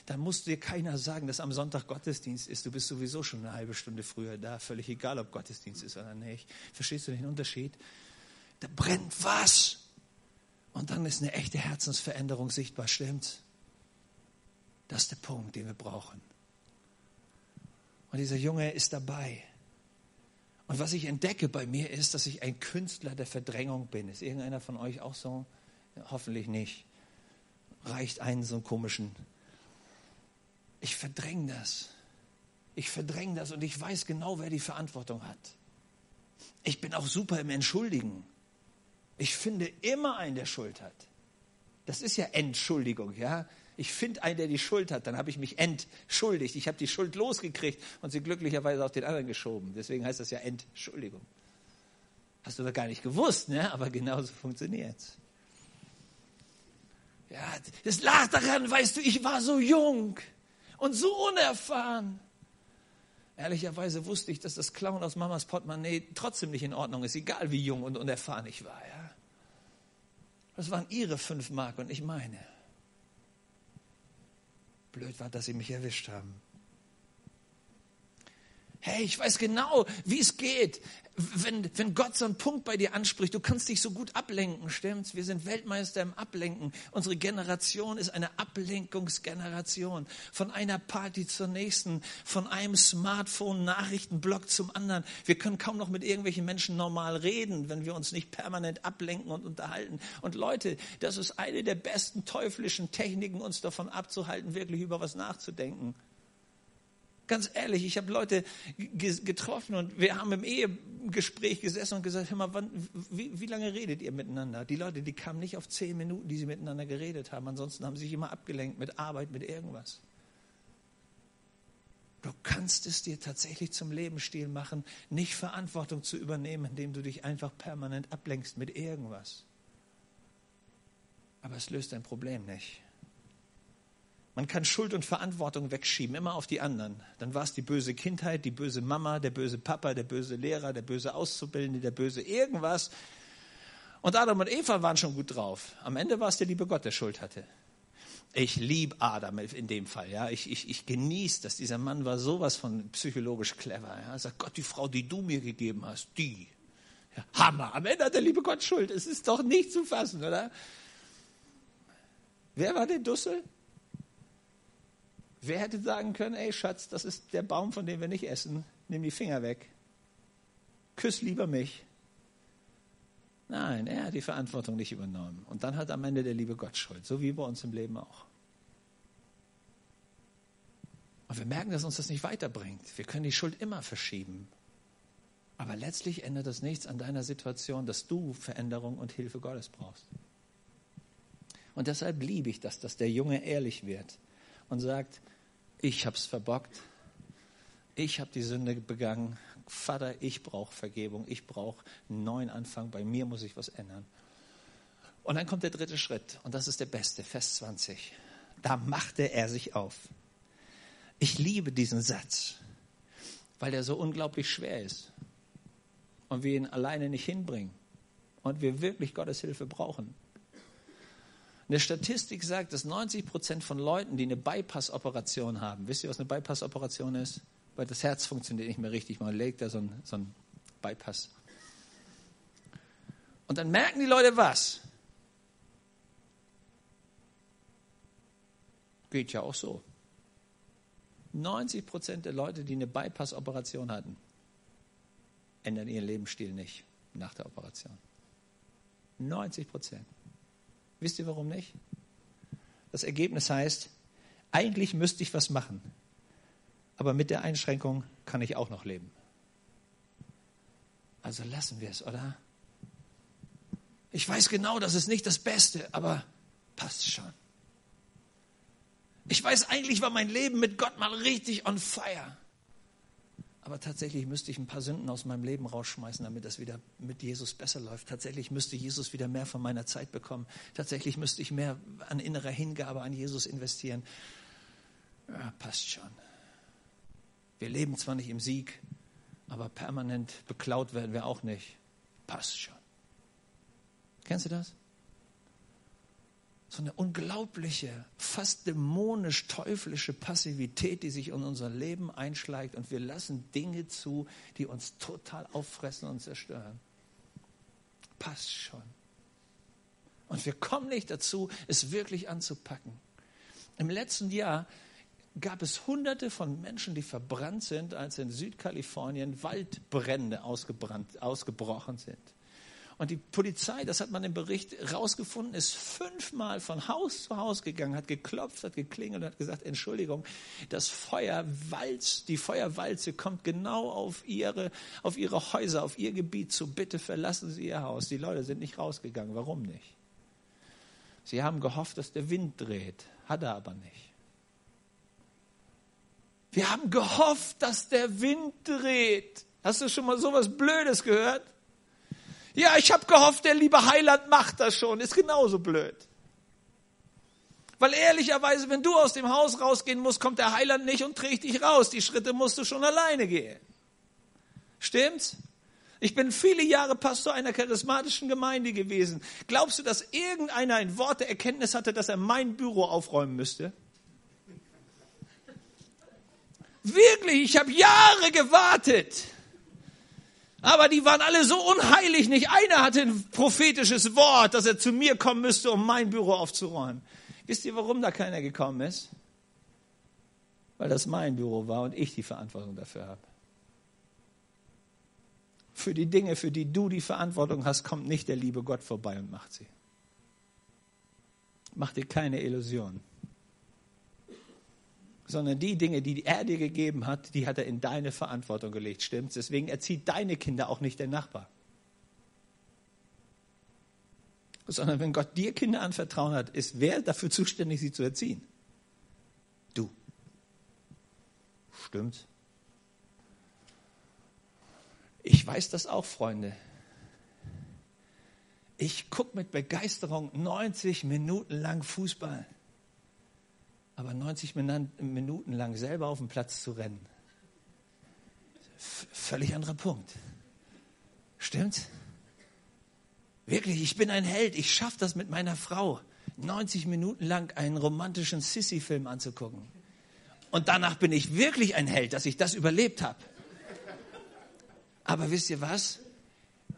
Dann muss dir keiner sagen, dass am Sonntag Gottesdienst ist. Du bist sowieso schon eine halbe Stunde früher da, völlig egal, ob Gottesdienst ist oder nicht. Verstehst du den Unterschied? Da brennt was. Und dann ist eine echte Herzensveränderung sichtbar, stimmt's? Das ist der Punkt, den wir brauchen. Und dieser Junge ist dabei. Und was ich entdecke bei mir ist, dass ich ein Künstler der Verdrängung bin. Ist irgendeiner von euch auch so? Ja, hoffentlich nicht. Reicht einen so einen komischen. Ich verdränge das. Ich verdränge das und ich weiß genau, wer die Verantwortung hat. Ich bin auch super im Entschuldigen. Ich finde immer einen, der Schuld hat. Das ist ja Entschuldigung, ja ich finde einen, der die Schuld hat, dann habe ich mich entschuldigt. Ich habe die Schuld losgekriegt und sie glücklicherweise auf den anderen geschoben. Deswegen heißt das ja Entschuldigung. Hast du doch gar nicht gewusst, ne? aber genauso funktioniert es. Ja, das lag daran, weißt du, ich war so jung und so unerfahren. Ehrlicherweise wusste ich, dass das Klauen aus Mamas Portemonnaie trotzdem nicht in Ordnung ist, egal wie jung und unerfahren ich war. Ja? Das waren ihre fünf Mark und nicht meine. Blöd war, dass sie mich erwischt haben. Hey, ich weiß genau, wie es geht. Wenn, wenn Gott so einen Punkt bei dir anspricht, du kannst dich so gut ablenken, stimmt's? Wir sind Weltmeister im Ablenken. Unsere Generation ist eine Ablenkungsgeneration. Von einer Party zur nächsten, von einem Smartphone-Nachrichtenblock zum anderen. Wir können kaum noch mit irgendwelchen Menschen normal reden, wenn wir uns nicht permanent ablenken und unterhalten. Und Leute, das ist eine der besten teuflischen Techniken, uns davon abzuhalten, wirklich über was nachzudenken. Ganz ehrlich, ich habe Leute getroffen und wir haben im Ehegespräch gesessen und gesagt, hör mal, wann, wie, wie, lange redet ihr miteinander? Die Leute, die kamen nicht auf zehn Minuten, die sie miteinander geredet haben. Ansonsten haben sie sich immer abgelenkt mit Arbeit, mit irgendwas. Du kannst es dir tatsächlich zum Lebensstil machen, nicht Verantwortung zu übernehmen, indem du dich einfach permanent ablenkst mit irgendwas. Aber es löst dein Problem nicht. Man kann Schuld und Verantwortung wegschieben, immer auf die anderen. Dann war es die böse Kindheit, die böse Mama, der böse Papa, der böse Lehrer, der böse Auszubildende, der böse irgendwas. Und Adam und Eva waren schon gut drauf. Am Ende war es der liebe Gott, der Schuld hatte. Ich liebe Adam in dem Fall. Ja. Ich, ich, ich genieße dass Dieser Mann war sowas von psychologisch clever. Ja. Er sagt, Gott, die Frau, die du mir gegeben hast, die. Ja, Hammer. Am Ende hat der liebe Gott Schuld. Es ist doch nicht zu fassen, oder? Wer war der Dussel? Wer hätte sagen können, ey Schatz, das ist der Baum, von dem wir nicht essen, nimm die Finger weg. Küss lieber mich. Nein, er hat die Verantwortung nicht übernommen. Und dann hat am Ende der liebe Gott Schuld, so wie bei uns im Leben auch. Und wir merken, dass uns das nicht weiterbringt. Wir können die Schuld immer verschieben. Aber letztlich ändert das nichts an deiner Situation, dass du Veränderung und Hilfe Gottes brauchst. Und deshalb liebe ich das, dass der Junge ehrlich wird und sagt, ich habe es verbockt, ich habe die Sünde begangen. Vater, ich brauche Vergebung, ich brauche einen neuen Anfang, bei mir muss ich was ändern. Und dann kommt der dritte Schritt und das ist der beste, Vers 20. Da machte er sich auf. Ich liebe diesen Satz, weil der so unglaublich schwer ist und wir ihn alleine nicht hinbringen und wir wirklich Gottes Hilfe brauchen. Eine Statistik sagt, dass 90 Prozent von Leuten, die eine Bypass-Operation haben, wisst ihr, was eine Bypass-Operation ist? Weil das Herz funktioniert nicht mehr richtig. Man legt da so ein, so ein Bypass. Und dann merken die Leute was? Geht ja auch so. 90 Prozent der Leute, die eine Bypass-Operation hatten, ändern ihren Lebensstil nicht nach der Operation. 90 Prozent. Wisst ihr warum nicht? Das Ergebnis heißt, eigentlich müsste ich was machen, aber mit der Einschränkung kann ich auch noch leben. Also lassen wir es, oder? Ich weiß genau, das ist nicht das Beste, aber passt schon. Ich weiß eigentlich, war mein Leben mit Gott mal richtig on fire. Aber tatsächlich müsste ich ein paar Sünden aus meinem Leben rausschmeißen, damit das wieder mit Jesus besser läuft. Tatsächlich müsste Jesus wieder mehr von meiner Zeit bekommen. Tatsächlich müsste ich mehr an innerer Hingabe an Jesus investieren. Ja, passt schon. Wir leben zwar nicht im Sieg, aber permanent beklaut werden wir auch nicht. Passt schon. Kennst du das? So eine unglaubliche, fast dämonisch-teuflische Passivität, die sich in unser Leben einschleicht und wir lassen Dinge zu, die uns total auffressen und zerstören. Passt schon. Und wir kommen nicht dazu, es wirklich anzupacken. Im letzten Jahr gab es hunderte von Menschen, die verbrannt sind, als in Südkalifornien Waldbrände ausgebrochen sind. Und die Polizei, das hat man im Bericht rausgefunden, ist fünfmal von Haus zu Haus gegangen, hat geklopft, hat geklingelt und hat gesagt, Entschuldigung, das Feuerwalz, die Feuerwalze kommt genau auf ihre, auf ihre Häuser, auf ihr Gebiet zu. Bitte verlassen Sie Ihr Haus. Die Leute sind nicht rausgegangen. Warum nicht? Sie haben gehofft, dass der Wind dreht. Hat er aber nicht. Wir haben gehofft, dass der Wind dreht. Hast du schon mal sowas Blödes gehört? Ja, ich habe gehofft, der liebe Heiland macht das schon. Ist genauso blöd. Weil ehrlicherweise, wenn du aus dem Haus rausgehen musst, kommt der Heiland nicht und trägt dich raus. Die Schritte musst du schon alleine gehen. Stimmt's? Ich bin viele Jahre Pastor einer charismatischen Gemeinde gewesen. Glaubst du, dass irgendeiner ein Wort der Erkenntnis hatte, dass er mein Büro aufräumen müsste? Wirklich, ich habe Jahre gewartet. Aber die waren alle so unheilig. Nicht einer hatte ein prophetisches Wort, dass er zu mir kommen müsste, um mein Büro aufzuräumen. Wisst ihr, warum da keiner gekommen ist? Weil das mein Büro war und ich die Verantwortung dafür habe. Für die Dinge, für die du die Verantwortung hast, kommt nicht der liebe Gott vorbei und macht sie. Mach dir keine Illusion sondern die Dinge, die er dir gegeben hat, die hat er in deine Verantwortung gelegt, stimmt's? Deswegen erzieht deine Kinder auch nicht der Nachbar. Sondern wenn Gott dir Kinder anvertrauen hat, ist wer dafür zuständig, sie zu erziehen? Du. Stimmt's? Ich weiß das auch, Freunde. Ich gucke mit Begeisterung 90 Minuten lang Fußball. Aber 90 Minuten lang selber auf dem Platz zu rennen, völlig anderer Punkt. Stimmt's? Wirklich, ich bin ein Held. Ich schaffe das mit meiner Frau, 90 Minuten lang einen romantischen Sissy-Film anzugucken. Und danach bin ich wirklich ein Held, dass ich das überlebt habe. Aber wisst ihr was?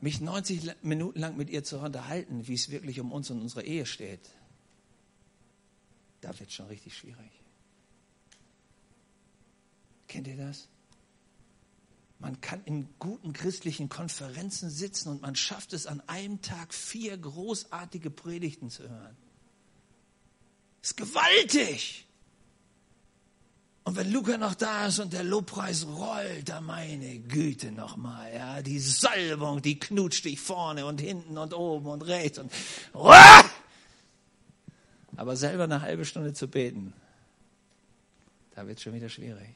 Mich 90 Minuten lang mit ihr zu unterhalten, wie es wirklich um uns und unsere Ehe steht, da wird es schon richtig schwierig. Kennt ihr das? Man kann in guten christlichen Konferenzen sitzen und man schafft es an einem Tag vier großartige Predigten zu hören. Ist gewaltig. Und wenn Luca noch da ist und der Lobpreis rollt, da meine Güte nochmal, ja, die Salbung, die knutscht dich vorne und hinten und oben und rechts und, uah! Aber selber eine halbe Stunde zu beten, da wird es schon wieder schwierig.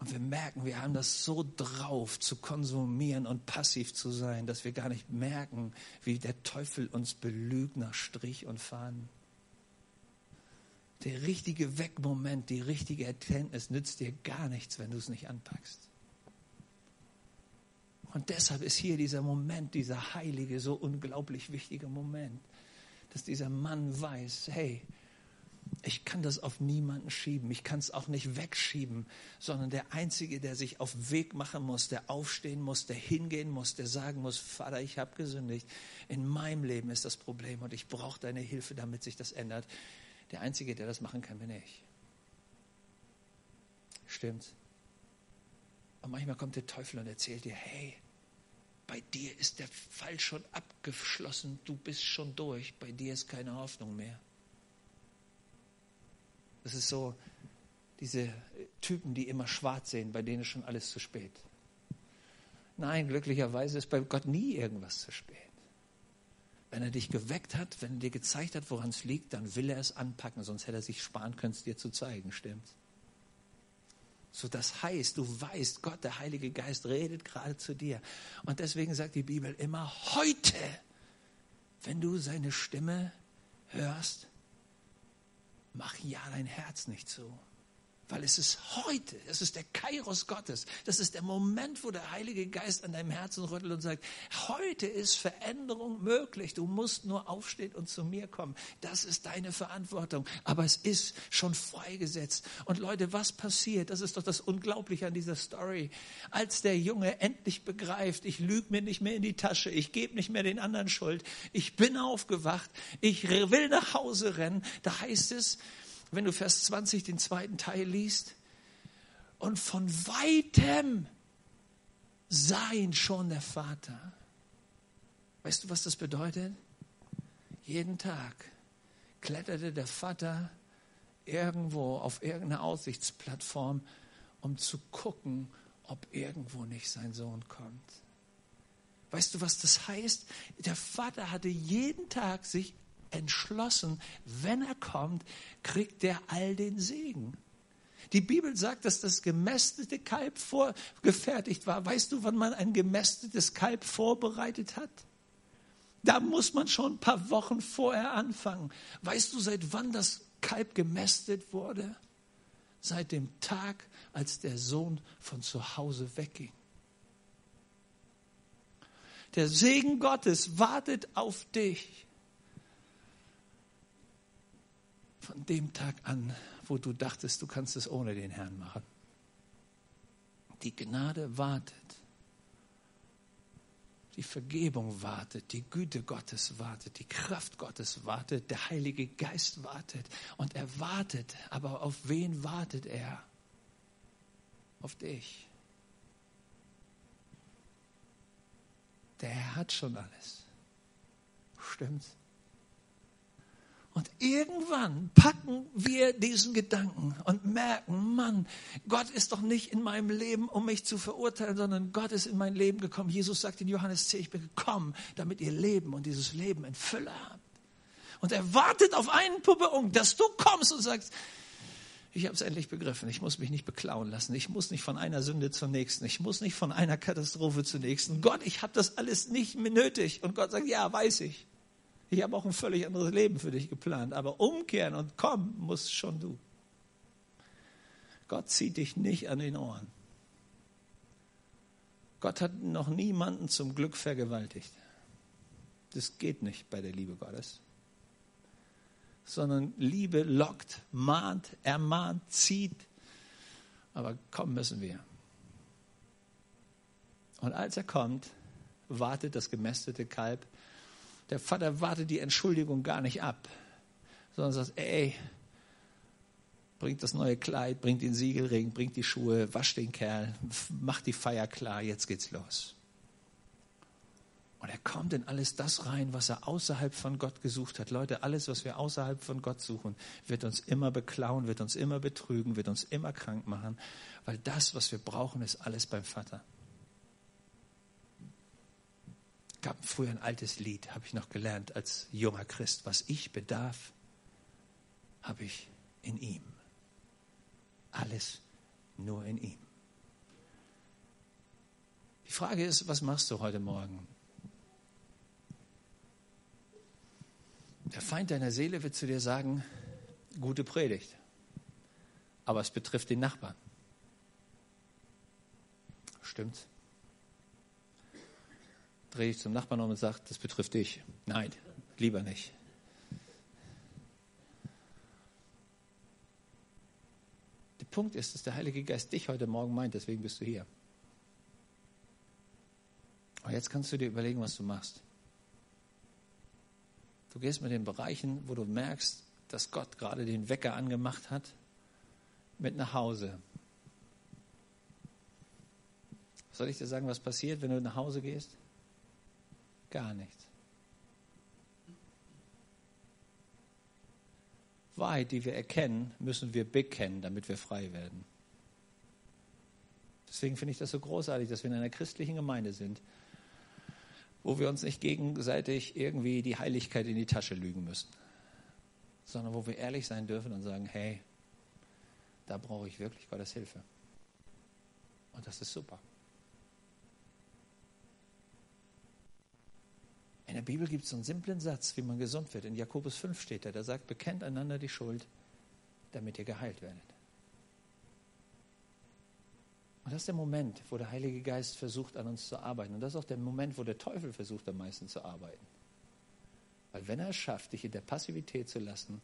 Und wir merken, wir haben das so drauf, zu konsumieren und passiv zu sein, dass wir gar nicht merken, wie der Teufel uns belügt nach Strich und Faden. Der richtige Wegmoment, die richtige Erkenntnis nützt dir gar nichts, wenn du es nicht anpackst. Und deshalb ist hier dieser Moment, dieser heilige, so unglaublich wichtige Moment, dass dieser Mann weiß, hey, ich kann das auf niemanden schieben. Ich kann es auch nicht wegschieben, sondern der Einzige, der sich auf Weg machen muss, der aufstehen muss, der hingehen muss, der sagen muss, Vater, ich habe gesündigt. In meinem Leben ist das Problem und ich brauche deine Hilfe, damit sich das ändert. Der Einzige, der das machen kann, bin ich. Stimmt's? Und manchmal kommt der Teufel und erzählt dir, hey, bei dir ist der Fall schon abgeschlossen, du bist schon durch, bei dir ist keine Hoffnung mehr. Das ist so, diese Typen, die immer schwarz sehen, bei denen ist schon alles zu spät. Nein, glücklicherweise ist bei Gott nie irgendwas zu spät. Wenn er dich geweckt hat, wenn er dir gezeigt hat, woran es liegt, dann will er es anpacken, sonst hätte er sich sparen können, es dir zu zeigen, stimmt's? So, das heißt, du weißt, Gott, der Heilige Geist redet gerade zu dir. Und deswegen sagt die Bibel immer, heute, wenn du seine Stimme hörst, mach ja dein Herz nicht zu. Weil es ist heute, es ist der Kairos Gottes. Das ist der Moment, wo der Heilige Geist an deinem Herzen rüttelt und sagt, heute ist Veränderung möglich. Du musst nur aufstehen und zu mir kommen. Das ist deine Verantwortung. Aber es ist schon freigesetzt. Und Leute, was passiert? Das ist doch das Unglaubliche an dieser Story. Als der Junge endlich begreift, ich lüge mir nicht mehr in die Tasche, ich gebe nicht mehr den anderen Schuld, ich bin aufgewacht, ich will nach Hause rennen, da heißt es, wenn du Vers 20 den zweiten Teil liest, und von weitem sah ihn schon der Vater. Weißt du, was das bedeutet? Jeden Tag kletterte der Vater irgendwo auf irgendeine Aussichtsplattform, um zu gucken, ob irgendwo nicht sein Sohn kommt. Weißt du, was das heißt? Der Vater hatte jeden Tag sich entschlossen, wenn er kommt, kriegt er all den Segen. Die Bibel sagt, dass das gemästete Kalb vorgefertigt war. Weißt du, wann man ein gemästetes Kalb vorbereitet hat? Da muss man schon ein paar Wochen vorher anfangen. Weißt du, seit wann das Kalb gemästet wurde? Seit dem Tag, als der Sohn von zu Hause wegging. Der Segen Gottes wartet auf dich. Von dem Tag an, wo du dachtest, du kannst es ohne den Herrn machen. Die Gnade wartet. Die Vergebung wartet, die Güte Gottes wartet, die Kraft Gottes wartet, der Heilige Geist wartet. Und er wartet, aber auf wen wartet er? Auf dich. Der Herr hat schon alles. Stimmt's? Und irgendwann packen wir diesen Gedanken und merken, Mann, Gott ist doch nicht in meinem Leben, um mich zu verurteilen, sondern Gott ist in mein Leben gekommen. Jesus sagt in Johannes 10, ich bin gekommen, damit ihr Leben und dieses Leben in Fülle habt. Und er wartet auf einen Punkt, dass du kommst und sagst, ich habe es endlich begriffen. Ich muss mich nicht beklauen lassen. Ich muss nicht von einer Sünde zur nächsten. Ich muss nicht von einer Katastrophe zur nächsten. Gott, ich habe das alles nicht mehr nötig. Und Gott sagt, ja, weiß ich. Ich habe auch ein völlig anderes Leben für dich geplant. Aber umkehren und kommen musst schon du. Gott zieht dich nicht an den Ohren. Gott hat noch niemanden zum Glück vergewaltigt. Das geht nicht bei der Liebe Gottes. Sondern Liebe lockt, mahnt, ermahnt, zieht. Aber kommen müssen wir. Und als er kommt, wartet das gemästete Kalb der Vater wartet die Entschuldigung gar nicht ab, sondern sagt, ey, bringt das neue Kleid, bringt den Siegelring, bringt die Schuhe, wasch den Kerl, macht die Feier klar, jetzt geht's los. Und er kommt in alles das rein, was er außerhalb von Gott gesucht hat. Leute, alles, was wir außerhalb von Gott suchen, wird uns immer beklauen, wird uns immer betrügen, wird uns immer krank machen, weil das, was wir brauchen, ist alles beim Vater gab früher ein altes Lied, habe ich noch gelernt als junger Christ. Was ich bedarf, habe ich in ihm. Alles nur in ihm. Die Frage ist, was machst du heute Morgen? Der Feind deiner Seele wird zu dir sagen, gute Predigt, aber es betrifft den Nachbarn. Stimmt's? Drehe ich zum Nachbarn um und sage, das betrifft dich. Nein, lieber nicht. Der Punkt ist, dass der Heilige Geist dich heute Morgen meint, deswegen bist du hier. Und jetzt kannst du dir überlegen, was du machst. Du gehst mit den Bereichen, wo du merkst, dass Gott gerade den Wecker angemacht hat, mit nach Hause. Soll ich dir sagen, was passiert, wenn du nach Hause gehst? Gar nichts. Wahrheit, die wir erkennen, müssen wir bekennen, damit wir frei werden. Deswegen finde ich das so großartig, dass wir in einer christlichen Gemeinde sind, wo wir uns nicht gegenseitig irgendwie die Heiligkeit in die Tasche lügen müssen, sondern wo wir ehrlich sein dürfen und sagen, hey, da brauche ich wirklich Gottes Hilfe. Und das ist super. In der Bibel gibt es so einen simplen Satz, wie man gesund wird. In Jakobus 5 steht er, der sagt, bekennt einander die Schuld, damit ihr geheilt werdet. Und das ist der Moment, wo der Heilige Geist versucht, an uns zu arbeiten. Und das ist auch der Moment, wo der Teufel versucht, am meisten zu arbeiten. Weil wenn er es schafft, dich in der Passivität zu lassen,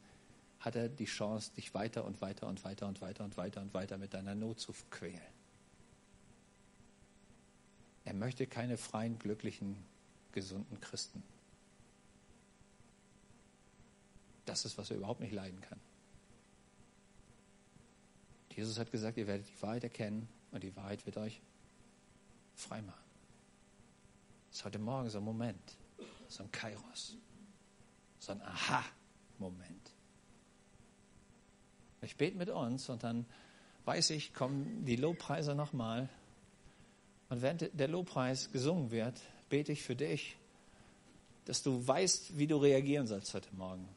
hat er die Chance, dich weiter und weiter und weiter und weiter und weiter und weiter mit deiner Not zu quälen. Er möchte keine freien, glücklichen gesunden Christen. Das ist, was er überhaupt nicht leiden kann. Jesus hat gesagt, ihr werdet die Wahrheit erkennen und die Wahrheit wird euch frei machen. Das ist heute Morgen so ein Moment, so ein Kairos, so ein Aha-Moment. Ich bete mit uns und dann weiß ich, kommen die Lobpreise nochmal. Und während der Lobpreis gesungen wird, bete ich für dich, dass du weißt, wie du reagieren sollst heute Morgen.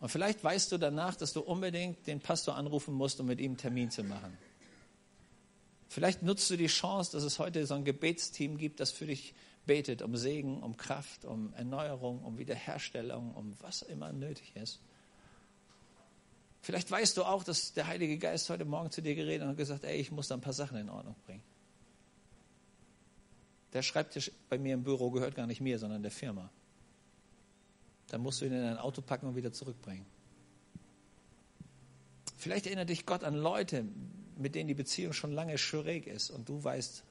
Und vielleicht weißt du danach, dass du unbedingt den Pastor anrufen musst, um mit ihm einen Termin zu machen. Vielleicht nutzt du die Chance, dass es heute so ein Gebetsteam gibt, das für dich betet, um Segen, um Kraft, um Erneuerung, um Wiederherstellung, um was immer nötig ist. Vielleicht weißt du auch, dass der Heilige Geist heute Morgen zu dir geredet hat und gesagt, ey, ich muss da ein paar Sachen in Ordnung bringen. Der Schreibtisch bei mir im Büro gehört gar nicht mir, sondern der Firma. Dann musst du ihn in ein Auto packen und wieder zurückbringen. Vielleicht erinnert dich Gott an Leute, mit denen die Beziehung schon lange schräg ist und du weißt,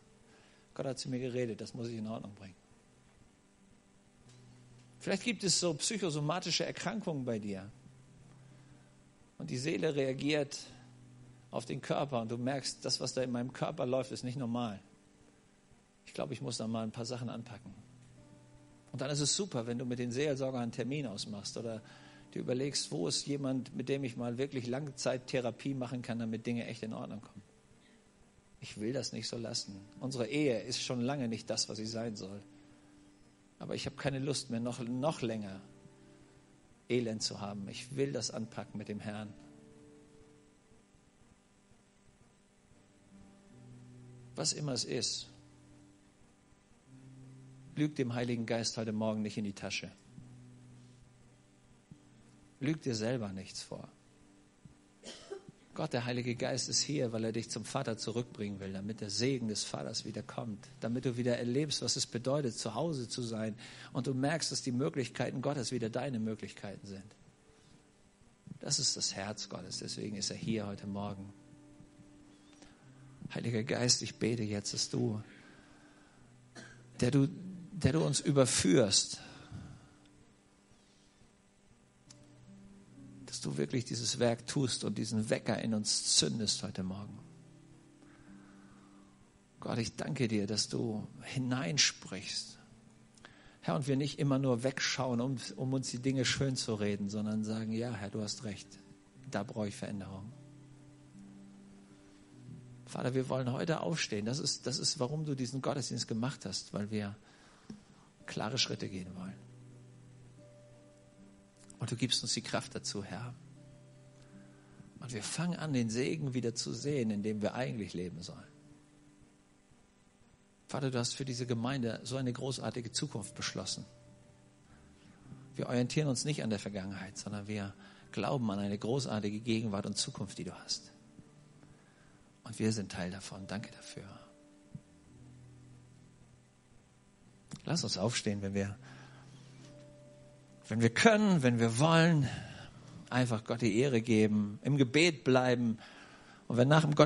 Gott hat zu mir geredet, das muss ich in Ordnung bringen. Vielleicht gibt es so psychosomatische Erkrankungen bei dir und die Seele reagiert auf den Körper und du merkst, das, was da in meinem Körper läuft, ist nicht normal ich glaube, ich muss da mal ein paar Sachen anpacken. Und dann ist es super, wenn du mit den Seelsorgern einen Termin ausmachst oder du überlegst, wo ist jemand, mit dem ich mal wirklich lange Zeit Therapie machen kann, damit Dinge echt in Ordnung kommen. Ich will das nicht so lassen. Unsere Ehe ist schon lange nicht das, was sie sein soll. Aber ich habe keine Lust mehr, noch, noch länger Elend zu haben. Ich will das anpacken mit dem Herrn. Was immer es ist, Lüg dem Heiligen Geist heute Morgen nicht in die Tasche. Lüg dir selber nichts vor. Gott, der Heilige Geist ist hier, weil er dich zum Vater zurückbringen will, damit der Segen des Vaters wieder kommt, damit du wieder erlebst, was es bedeutet, zu Hause zu sein und du merkst, dass die Möglichkeiten Gottes wieder deine Möglichkeiten sind. Das ist das Herz Gottes, deswegen ist er hier heute Morgen. Heiliger Geist, ich bete jetzt, dass du, der du der du uns überführst, dass du wirklich dieses Werk tust und diesen Wecker in uns zündest heute Morgen. Gott, ich danke dir, dass du hineinsprichst. Herr, und wir nicht immer nur wegschauen, um, um uns die Dinge schön zu reden, sondern sagen, ja, Herr, du hast recht, da brauche ich Veränderung. Vater, wir wollen heute aufstehen. Das ist, das ist, warum du diesen Gottesdienst gemacht hast, weil wir klare Schritte gehen wollen. Und du gibst uns die Kraft dazu, Herr. Und wir fangen an, den Segen wieder zu sehen, in dem wir eigentlich leben sollen. Vater, du hast für diese Gemeinde so eine großartige Zukunft beschlossen. Wir orientieren uns nicht an der Vergangenheit, sondern wir glauben an eine großartige Gegenwart und Zukunft, die du hast. Und wir sind Teil davon. Danke dafür. Lass uns aufstehen, wenn wir, wenn wir können, wenn wir wollen, einfach Gott die Ehre geben, im Gebet bleiben. Und wenn nach dem